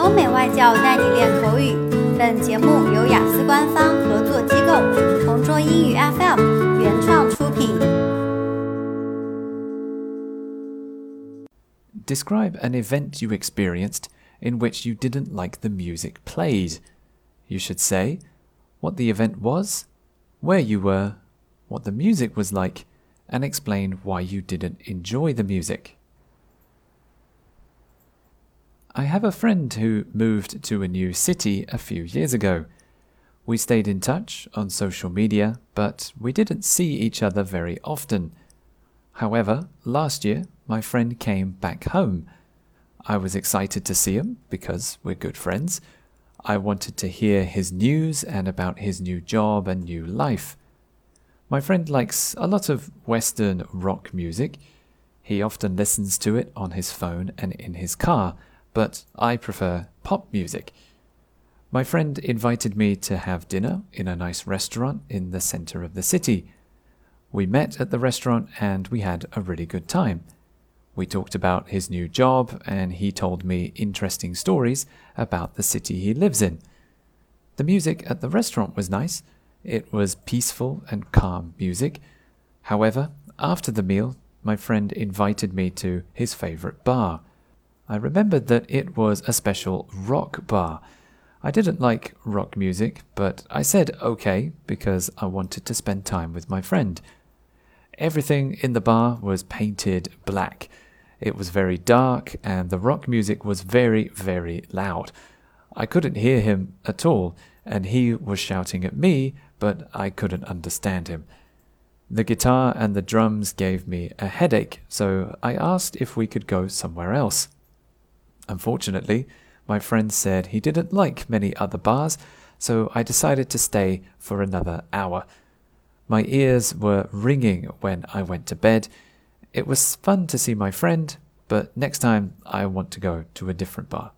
欧美外教带你练口语。本节目由雅思官方合作机构同桌英语 FM 原创出品。Describe an event you experienced in which you didn't like the music played. You should say what the event was, where you were, what the music was like, and explain why you didn't enjoy the music. I have a friend who moved to a new city a few years ago. We stayed in touch on social media, but we didn't see each other very often. However, last year my friend came back home. I was excited to see him because we're good friends. I wanted to hear his news and about his new job and new life. My friend likes a lot of Western rock music. He often listens to it on his phone and in his car, but I prefer pop music. My friend invited me to have dinner in a nice restaurant in the center of the city. We met at the restaurant and we had a really good time. We talked about his new job and he told me interesting stories about the city he lives in. The music at the restaurant was nice it was peaceful and calm music. However, after the meal, my friend invited me to his favorite bar. I remembered that it was a special rock bar. I didn't like rock music, but I said okay because I wanted to spend time with my friend. Everything in the bar was painted black. It was very dark, and the rock music was very, very loud. I couldn't hear him at all, and he was shouting at me but I couldn't understand him. The guitar and the drums gave me a headache, so I asked if we could go somewhere else. Unfortunately, my friend said he didn't like many other bars, so I decided to stay for another hour. My ears were ringing when I went to bed. It was fun to see my friend, but next time I want to go to a different bar.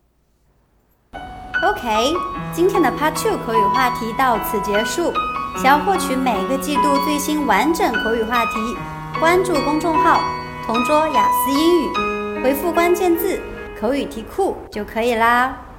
OK，今天的 Part Two 口语话题到此结束。想要获取每个季度最新完整口语话题，关注公众号“同桌雅思英语”，回复关键字“ 口语题库”就可以啦。